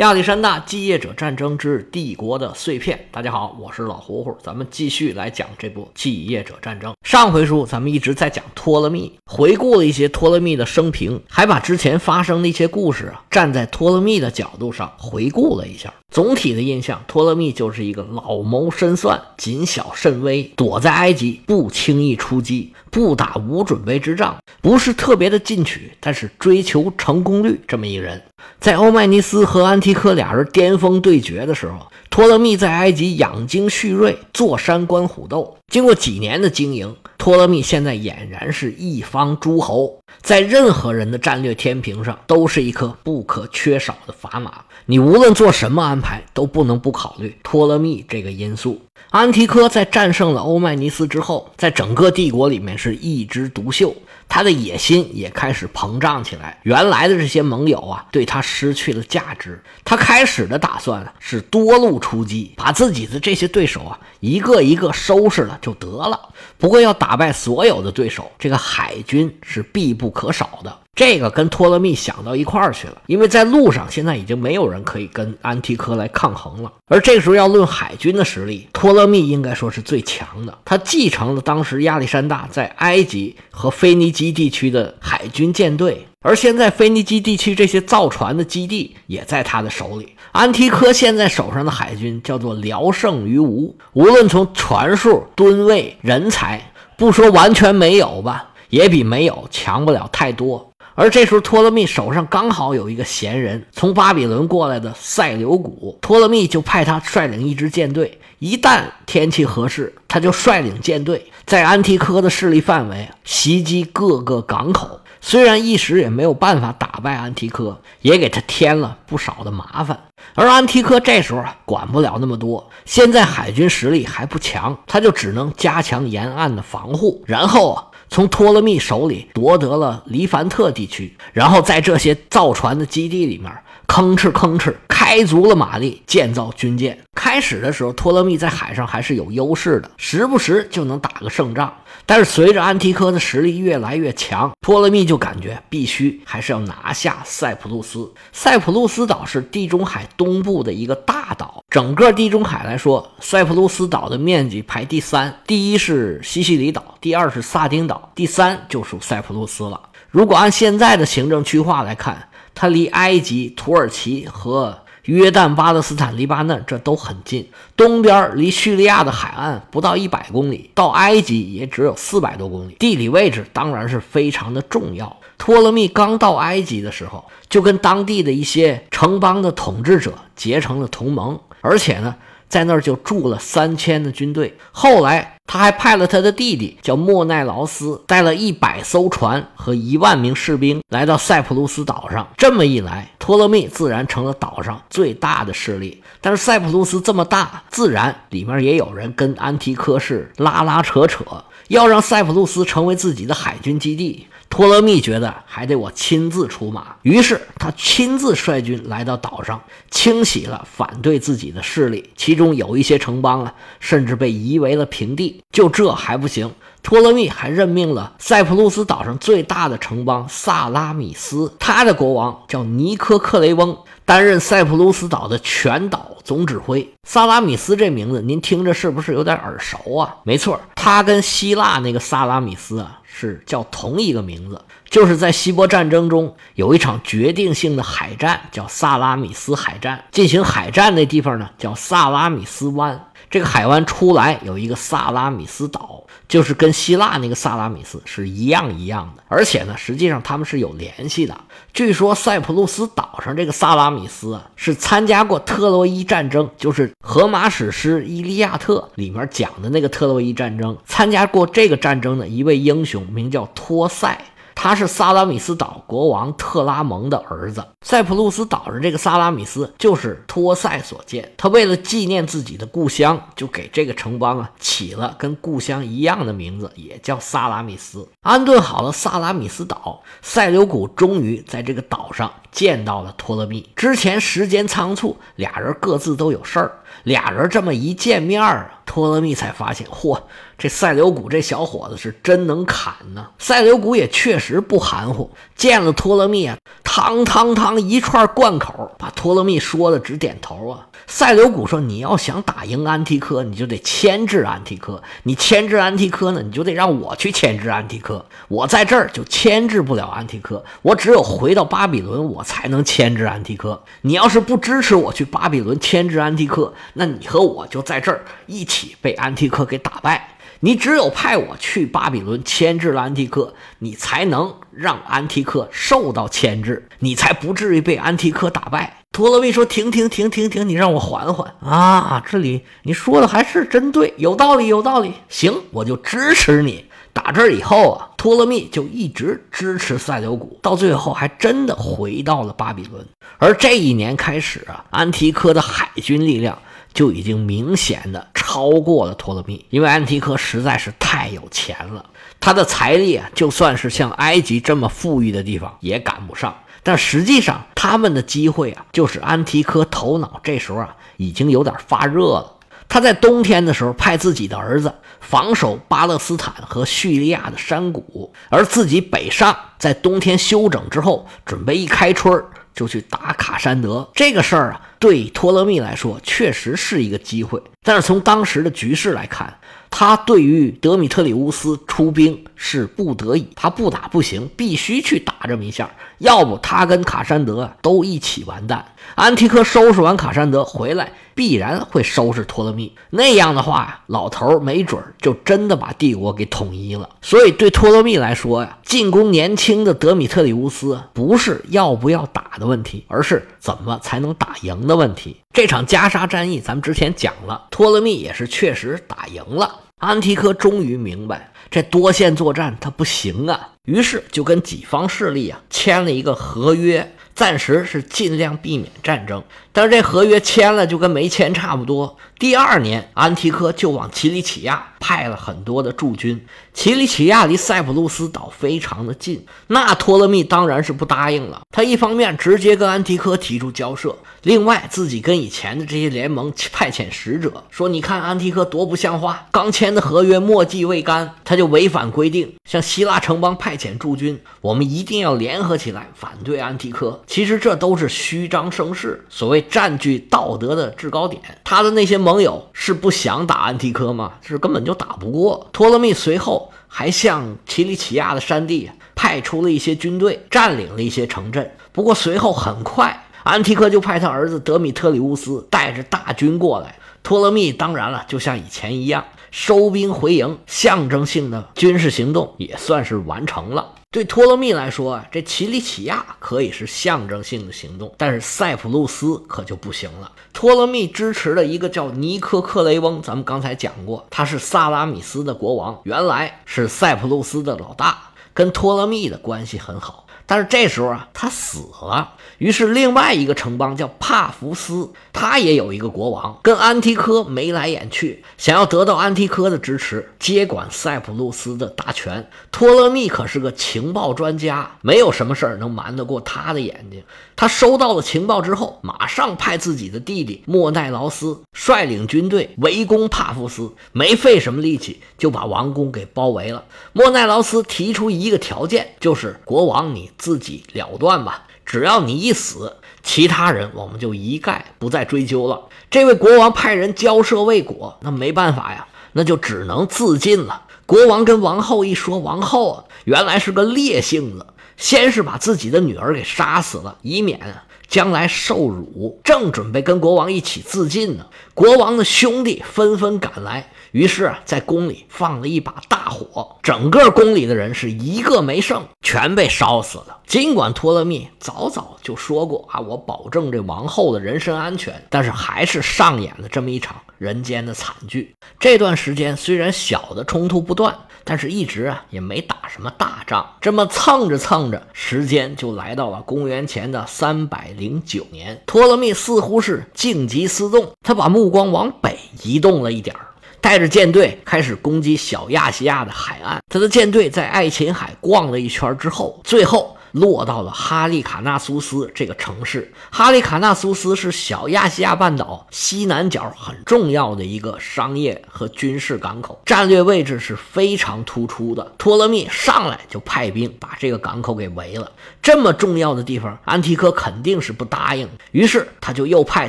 亚历山大继业者战争之帝国的碎片。大家好，我是老胡胡，咱们继续来讲这部继业者战争。上回书咱们一直在讲托勒密，回顾了一些托勒密的生平，还把之前发生的一些故事啊，站在托勒密的角度上回顾了一下。总体的印象，托勒密就是一个老谋深算、谨小慎微，躲在埃及不轻易出击，不打无准备之仗，不是特别的进取，但是追求成功率这么一人。在欧迈尼斯和安提柯俩人巅峰对决的时候，托勒密在埃及养精蓄锐，坐山观虎斗。经过几年的经营，托勒密现在俨然是一方诸侯，在任何人的战略天平上都是一颗不可缺少的砝码。你无论做什么安排，都不能不考虑托勒密这个因素。安提柯在战胜了欧迈尼斯之后，在整个帝国里面是一枝独秀。他的野心也开始膨胀起来，原来的这些盟友啊，对他失去了价值。他开始的打算是多路出击，把自己的这些对手啊，一个一个收拾了就得了。不过要打败所有的对手，这个海军是必不可少的。这个跟托勒密想到一块儿去了，因为在路上现在已经没有人可以跟安提柯来抗衡了。而这个时候要论海军的实力，托勒密应该说是最强的。他继承了当时亚历山大在埃及和腓尼基地区的海军舰队，而现在腓尼基地区这些造船的基地也在他的手里。安提柯现在手上的海军叫做聊胜于无，无论从船数、吨位、人才，不说完全没有吧，也比没有强不了太多。而这时候，托勒密手上刚好有一个闲人，从巴比伦过来的塞琉古。托勒密就派他率领一支舰队，一旦天气合适，他就率领舰队在安提柯的势力范围袭击各个港口。虽然一时也没有办法打败安提柯，也给他添了不少的麻烦。而安提柯这时候，管不了那么多，现在海军实力还不强，他就只能加强沿岸的防护，然后啊。从托勒密手里夺得了黎凡特地区，然后在这些造船的基地里面吭哧吭哧开足了马力建造军舰。开始的时候，托勒密在海上还是有优势的，时不时就能打个胜仗。但是随着安提柯的实力越来越强，托勒密就感觉必须还是要拿下塞浦路斯。塞浦路斯岛是地中海东部的一个大岛，整个地中海来说，塞浦路斯岛的面积排第三，第一是西西里岛，第二是萨丁岛，第三就属塞浦路斯了。如果按现在的行政区划来看，它离埃及、土耳其和约旦、巴勒斯坦、黎巴嫩这都很近，东边离叙利亚的海岸不到一百公里，到埃及也只有四百多公里，地理位置当然是非常的重要。托勒密刚到埃及的时候，就跟当地的一些城邦的统治者结成了同盟，而且呢。在那儿就驻了三千的军队。后来他还派了他的弟弟叫莫奈劳斯，带了一百艘船和一万名士兵来到塞浦路斯岛上。这么一来，托勒密自然成了岛上最大的势力。但是塞浦路斯这么大，自然里面也有人跟安提柯是拉拉扯扯，要让塞浦路斯成为自己的海军基地。托勒密觉得还得我亲自出马，于是他亲自率军来到岛上，清洗了反对自己的势力，其中有一些城邦啊，甚至被夷为了平地。就这还不行，托勒密还任命了塞浦路斯岛上最大的城邦萨拉米斯，他的国王叫尼科克雷翁，担任塞浦路斯岛的全岛总指挥。萨拉米斯这名字您听着是不是有点耳熟啊？没错，他跟希腊那个萨拉米斯啊。是叫同一个名字，就是在希波战争中有一场决定性的海战，叫萨拉米斯海战。进行海战那地方呢，叫萨拉米斯湾。这个海湾出来有一个萨拉米斯岛，就是跟希腊那个萨拉米斯是一样一样的。而且呢，实际上他们是有联系的。据说塞浦路斯岛上这个萨拉米斯啊，是参加过特洛伊战争，就是荷马史诗《伊利亚特》里面讲的那个特洛伊战争，参加过这个战争的一位英雄，名叫托塞。他是萨拉米斯岛国王特拉蒙的儿子。塞浦路斯岛上这个萨拉米斯就是托塞所建。他为了纪念自己的故乡，就给这个城邦啊起了跟故乡一样的名字，也叫萨拉米斯。安顿好了萨拉米斯岛，塞琉古终于在这个岛上见到了托勒密。之前时间仓促，俩人各自都有事儿，俩人这么一见面啊，托勒密才发现，嚯，这赛琉古这小伙子是真能砍呢。赛琉古也确实不含糊，见了托勒密啊，汤汤汤一串贯口，把托勒密说的直点头啊。赛琉古说：“你要想打赢安提柯，你就得牵制安提柯。你牵制安提柯呢，你就得让我去牵制安提柯。我在这儿就牵制不了安提柯，我只有回到巴比伦，我才能牵制安提柯。你要是不支持我去巴比伦牵制安提柯，那你和我就在这儿一起被安提柯给打败。你只有派我去巴比伦牵制了安提柯，你才能让安提柯受到牵制，你才不至于被安提柯打败。”托勒密说：“停停停停停，你让我缓缓啊！这里你说的还是真对，有道理，有道理。行，我就支持你。打这儿以后啊，托勒密就一直支持塞琉古，到最后还真的回到了巴比伦。而这一年开始啊，安提柯的海军力量就已经明显的超过了托勒密，因为安提柯实在是太有钱了，他的财力啊，就算是像埃及这么富裕的地方也赶不上。”但实际上，他们的机会啊，就是安提柯头脑这时候啊已经有点发热了。他在冬天的时候派自己的儿子防守巴勒斯坦和叙利亚的山谷，而自己北上，在冬天休整之后，准备一开春就去打卡山德。这个事儿啊，对托勒密来说确实是一个机会，但是从当时的局势来看。他对于德米特里乌斯出兵是不得已，他不打不行，必须去打这么一下，要不他跟卡山德都一起完蛋。安提柯收拾完卡山德回来，必然会收拾托勒密，那样的话，老头没准就真的把帝国给统一了。所以对托勒密来说呀，进攻年轻的德米特里乌斯不是要不要打的问题，而是怎么才能打赢的问题。这场加沙战役咱们之前讲了，托勒密也是确实打赢了。安提柯终于明白这多线作战他不行啊，于是就跟己方势力啊签了一个合约，暂时是尽量避免战争。但是这合约签了就跟没签差不多。第二年，安提柯就往奇里乞亚派了很多的驻军。奇里乞亚离塞浦路斯岛非常的近，那托勒密当然是不答应了。他一方面直接跟安提柯提出交涉，另外自己跟以前的这些联盟派遣使者说：“你看安提柯多不像话，刚签的合约墨迹未干，他就违反规定，向希腊城邦派遣驻军。我们一定要联合起来反对安提柯。其实这都是虚张声势，所谓。”占据道德的制高点，他的那些盟友是不想打安提柯吗？是根本就打不过。托勒密随后还向奇里乞亚的山地派出了一些军队，占领了一些城镇。不过随后很快，安提柯就派他儿子德米特里乌斯带着大军过来。托勒密当然了，就像以前一样收兵回营，象征性的军事行动也算是完成了。对托勒密来说啊，这奇里乞亚可以是象征性的行动，但是塞浦路斯可就不行了。托勒密支持的一个叫尼科克雷翁，咱们刚才讲过，他是萨拉米斯的国王，原来是塞浦路斯的老大，跟托勒密的关系很好。但是这时候啊，他死了。于是另外一个城邦叫帕福斯，他也有一个国王，跟安提柯眉来眼去，想要得到安提柯的支持，接管塞浦路斯的大权。托勒密可是个情报专家，没有什么事儿能瞒得过他的眼睛。他收到了情报之后，马上派自己的弟弟莫奈劳斯率领军队围攻帕夫斯，没费什么力气就把王宫给包围了。莫奈劳斯提出一个条件，就是国王你自己了断吧，只要你一死，其他人我们就一概不再追究了。这位国王派人交涉未果，那没办法呀，那就只能自尽了。国王跟王后一说，王后啊，原来是个烈性子。先是把自己的女儿给杀死了，以免将来受辱。正准备跟国王一起自尽呢，国王的兄弟纷纷赶来，于是啊，在宫里放了一把大火，整个宫里的人是一个没剩，全被烧死了。尽管托勒密早早就说过啊，我保证这王后的人身安全，但是还是上演了这么一场人间的惨剧。这段时间虽然小的冲突不断。但是，一直啊也没打什么大仗，这么蹭着蹭着，时间就来到了公元前的三百零九年。托勒密似乎是静极思动，他把光往北移动了一点儿，带着舰队开始攻击小亚细亚的海岸。他的舰队在爱琴海逛了一圈之后，最后落到了哈利卡纳苏斯这个城市。哈利卡纳苏斯是小亚细亚半岛西南角很重要的一个商业和军事港口，战略位置是非常突出的。托勒密上来就派兵把这个港口给围了，这么重要的地方，安提柯肯定是不答应。于是他就又派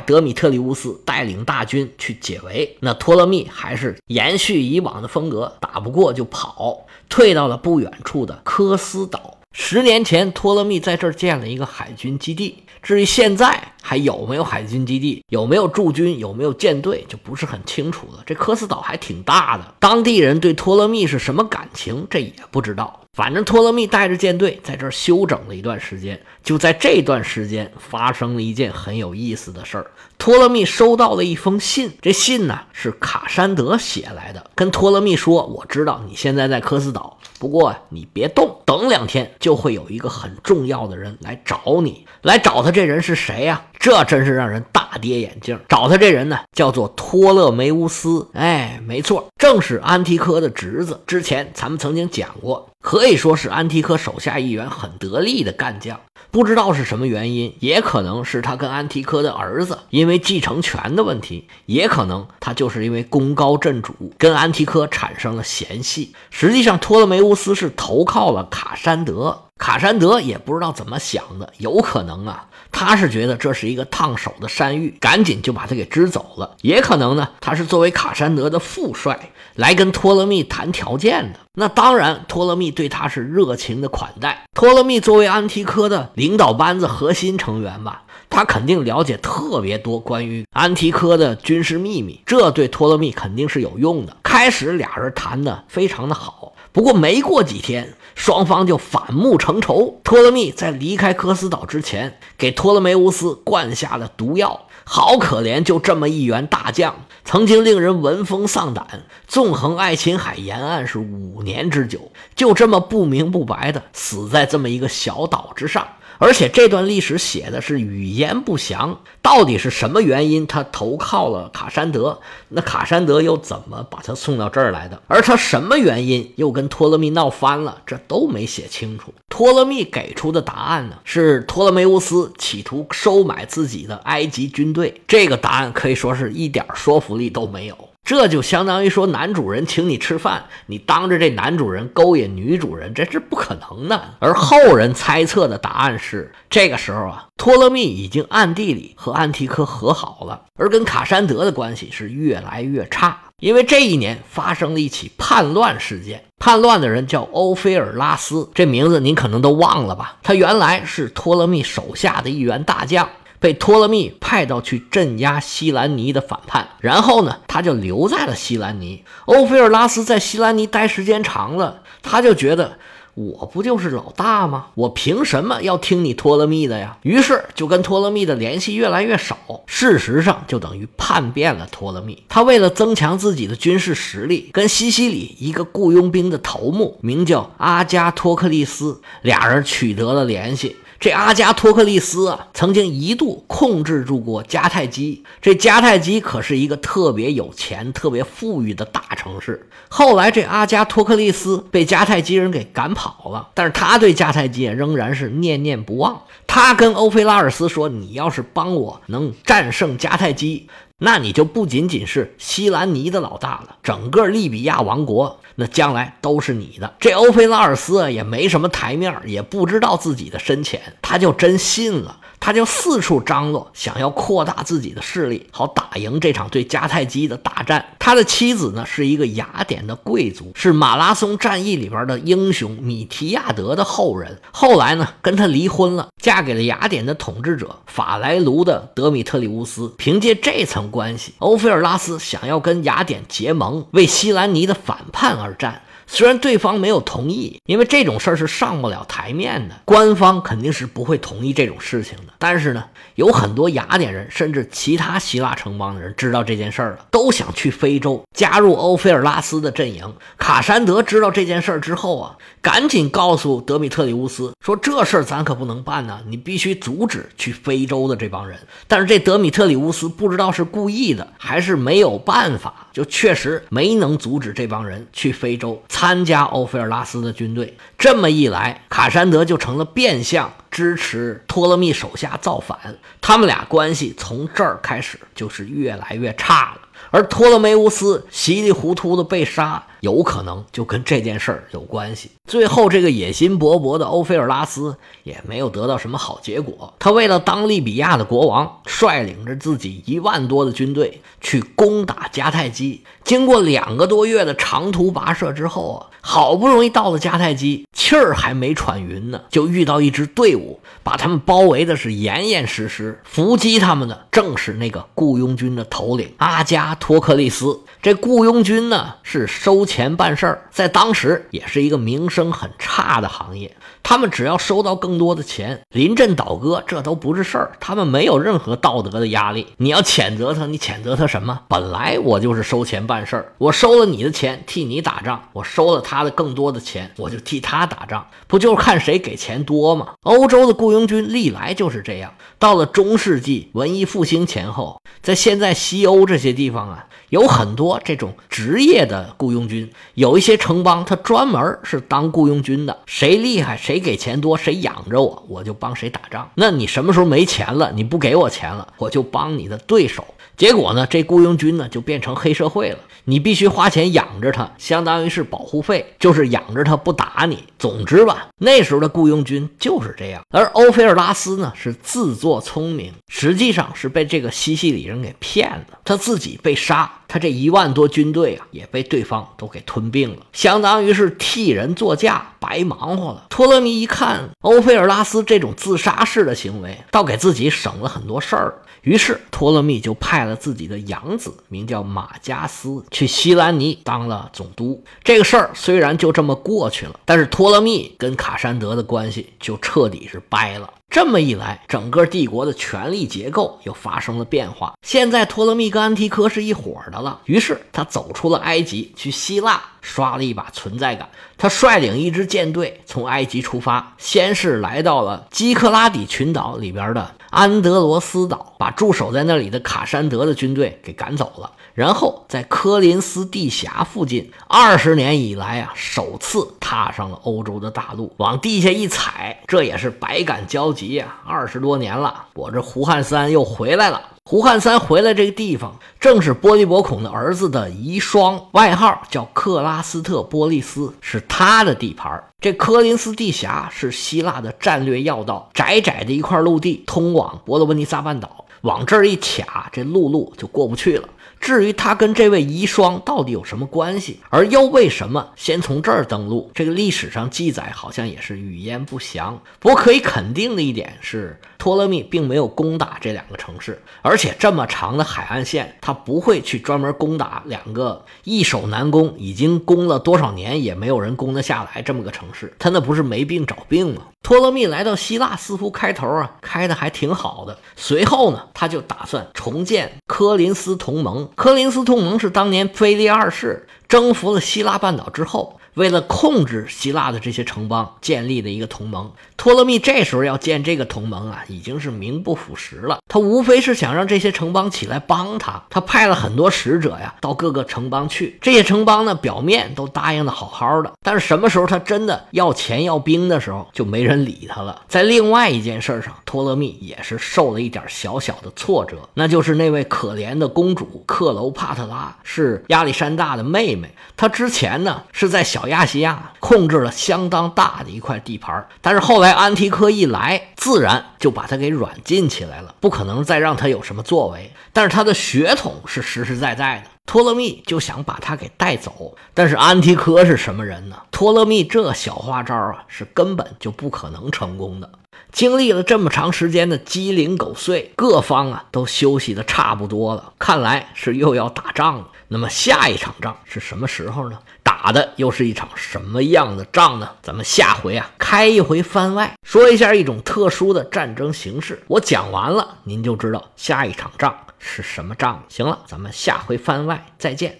德米特里乌斯带领大军去解围。那托勒密还是延续以往的风格，打不过就跑，退到了不远处的科斯岛。十年前，托勒密在这儿建了一个海军基地。至于现在还有没有海军基地，有没有驻军，有没有舰队，就不是很清楚了。这科斯岛还挺大的，当地人对托勒密是什么感情，这也不知道。反正托勒密带着舰队在这儿休整了一段时间，就在这段时间发生了一件很有意思的事儿。托勒密收到了一封信，这信呢是卡山德写来的，跟托勒密说：“我知道你现在在科斯岛，不过你别动，等两天就会有一个很重要的人来找你。来找他这人是谁呀？这真是让人大跌眼镜。找他这人呢，叫做托勒梅乌斯。哎，没错，正是安提柯的侄子。之前咱们曾经讲过。”可以说是安提柯手下一员很得力的干将，不知道是什么原因，也可能是他跟安提柯的儿子因为继承权的问题，也可能他就是因为功高震主，跟安提柯产生了嫌隙。实际上，托勒梅乌斯是投靠了卡山德，卡山德也不知道怎么想的，有可能啊。他是觉得这是一个烫手的山芋，赶紧就把他给支走了。也可能呢，他是作为卡山德的副帅来跟托勒密谈条件的。那当然，托勒密对他是热情的款待。托勒密作为安提柯的领导班子核心成员吧，他肯定了解特别多关于安提柯的军事秘密，这对托勒密肯定是有用的。开始俩人谈的非常的好，不过没过几天。双方就反目成仇。托勒密在离开科斯岛之前，给托勒梅乌斯灌下了毒药。好可怜，就这么一员大将，曾经令人闻风丧胆，纵横爱琴海沿岸是五年之久，就这么不明不白的死在这么一个小岛之上。而且这段历史写的是语言不详，到底是什么原因他投靠了卡山德？那卡山德又怎么把他送到这儿来的？而他什么原因又跟托勒密闹翻了？这都没写清楚。托勒密给出的答案呢，是托勒梅乌斯企图收买自己的埃及军队。这个答案可以说是一点说服力都没有。这就相当于说，男主人请你吃饭，你当着这男主人勾引女主人，这是不可能的。而后人猜测的答案是，这个时候啊，托勒密已经暗地里和安提柯和好了，而跟卡山德的关系是越来越差。因为这一年发生了一起叛乱事件，叛乱的人叫欧菲尔拉斯，这名字您可能都忘了吧？他原来是托勒密手下的一员大将。被托勒密派到去镇压西兰尼的反叛，然后呢，他就留在了西兰尼。欧菲尔拉斯在西兰尼待时间长了，他就觉得我不就是老大吗？我凭什么要听你托勒密的呀？于是就跟托勒密的联系越来越少。事实上，就等于叛变了托勒密。他为了增强自己的军事实力，跟西西里一个雇佣兵的头目名叫阿加托克利斯，俩人取得了联系。这阿加托克利斯啊，曾经一度控制住过迦太基。这迦太基可是一个特别有钱、特别富裕的大城市。后来这阿加托克利斯被迦太基人给赶跑了，但是他对迦太基仍然是念念不忘。他跟欧菲拉尔斯说：“你要是帮我能战胜迦太基。”那你就不仅仅是西兰尼的老大了，整个利比亚王国那将来都是你的。这欧菲拉尔斯啊也没什么台面，也不知道自己的深浅，他就真信了。他就四处张罗，想要扩大自己的势力，好打赢这场对迦太基的大战。他的妻子呢，是一个雅典的贵族，是马拉松战役里边的英雄米提亚德的后人。后来呢，跟他离婚了，嫁给了雅典的统治者法莱卢的德米特里乌斯。凭借这层关系，欧菲尔拉斯想要跟雅典结盟，为西兰尼的反叛而战。虽然对方没有同意，因为这种事儿是上不了台面的，官方肯定是不会同意这种事情的。但是呢，有很多雅典人，甚至其他希腊城邦的人知道这件事儿了，都想去非洲加入欧菲尔拉斯的阵营。卡山德知道这件事儿之后啊，赶紧告诉德米特里乌斯说：“这事儿咱可不能办呢，你必须阻止去非洲的这帮人。”但是这德米特里乌斯不知道是故意的还是没有办法，就确实没能阻止这帮人去非洲参加欧菲尔拉斯的军队。这么一来，卡山德就成了变相。支持托勒密手下造反，他们俩关系从这儿开始就是越来越差了。而托勒梅乌斯稀里糊涂的被杀。有可能就跟这件事儿有关系。最后，这个野心勃勃的欧菲尔拉斯也没有得到什么好结果。他为了当利比亚的国王，率领着自己一万多的军队去攻打迦太基。经过两个多月的长途跋涉之后啊，好不容易到了迦太基，气儿还没喘匀呢，就遇到一支队伍，把他们包围的是严严实实。伏击他们的正是那个雇佣军的头领阿加托克利斯。这雇佣军呢，是收钱办事儿，在当时也是一个名声很差的行业。他们只要收到更多的钱，临阵倒戈这都不是事儿。他们没有任何道德的压力。你要谴责他，你谴责他什么？本来我就是收钱办事儿，我收了你的钱替你打仗，我收了他他的更多的钱，我就替他打仗，不就是看谁给钱多吗？欧洲的雇佣军历来就是这样。到了中世纪文艺复兴前后，在现在西欧这些地方啊。有很多这种职业的雇佣军，有一些城邦，他专门是当雇佣军的。谁厉害，谁给钱多，谁养着我，我就帮谁打仗。那你什么时候没钱了，你不给我钱了，我就帮你的对手。结果呢，这雇佣军呢就变成黑社会了。你必须花钱养着他，相当于是保护费，就是养着他不打你。总之吧，那时候的雇佣军就是这样。而欧菲尔拉斯呢是自作聪明，实际上是被这个西西里人给骗了，他自己被杀，他这一万多军队啊也被对方都给吞并了，相当于是替人作嫁，白忙活了。托勒密一看欧菲尔拉斯这种自杀式的行为，倒给自己省了很多事儿。于是托勒密就派了自己的养子，名叫马加斯，去西兰尼当了总督。这个事儿虽然就这么过去了，但是托托勒密跟卡山德的关系就彻底是掰了。这么一来，整个帝国的权力结构又发生了变化。现在托勒密跟安提柯是一伙的了。于是他走出了埃及，去希腊刷了一把存在感。他率领一支舰队从埃及出发，先是来到了基克拉底群岛里边的安德罗斯岛，把驻守在那里的卡山德的军队给赶走了。然后在科林斯地峡附近，二十年以来啊，首次踏上了欧洲的大陆，往地下一踩，这也是百感交集啊！二十多年了，我这胡汉三又回来了。胡汉三回来这个地方，正是波利伯孔的儿子的遗孀，外号叫克拉斯特波利斯，是他的地盘。这科林斯地峡是希腊的战略要道，窄窄的一块陆地，通往伯罗奔尼撒半岛，往这儿一卡，这陆路就过不去了。至于他跟这位遗孀到底有什么关系，而又为什么先从这儿登陆，这个历史上记载好像也是语焉不详。不过可以肯定的一点是，托勒密并没有攻打这两个城市，而且这么长的海岸线，他不会去专门攻打两个易守难攻、已经攻了多少年也没有人攻得下来这么个城市。他那不是没病找病吗？托勒密来到希腊，似乎开头啊开的还挺好的。随后呢，他就打算重建科林斯同盟。科林斯同盟是当年腓力二世征服了希腊半岛之后。为了控制希腊的这些城邦，建立的一个同盟。托勒密这时候要建这个同盟啊，已经是名不副实了。他无非是想让这些城邦起来帮他。他派了很多使者呀，到各个城邦去。这些城邦呢，表面都答应的好好的，但是什么时候他真的要钱要兵的时候，就没人理他了。在另外一件事上，托勒密也是受了一点小小的挫折，那就是那位可怜的公主克楼帕特拉是亚历山大的妹妹。她之前呢是在小。小亚细亚控制了相当大的一块地盘，但是后来安提柯一来，自然就把他给软禁起来了，不可能再让他有什么作为。但是他的血统是实实在在的，托勒密就想把他给带走。但是安提柯是什么人呢？托勒密这小花招啊，是根本就不可能成功的。经历了这么长时间的鸡零狗碎，各方啊都休息的差不多了，看来是又要打仗了。那么下一场仗是什么时候呢？打的又是一场什么样的仗呢？咱们下回啊开一回番外，说一下一种特殊的战争形式。我讲完了，您就知道下一场仗是什么仗。行了，咱们下回番外再见。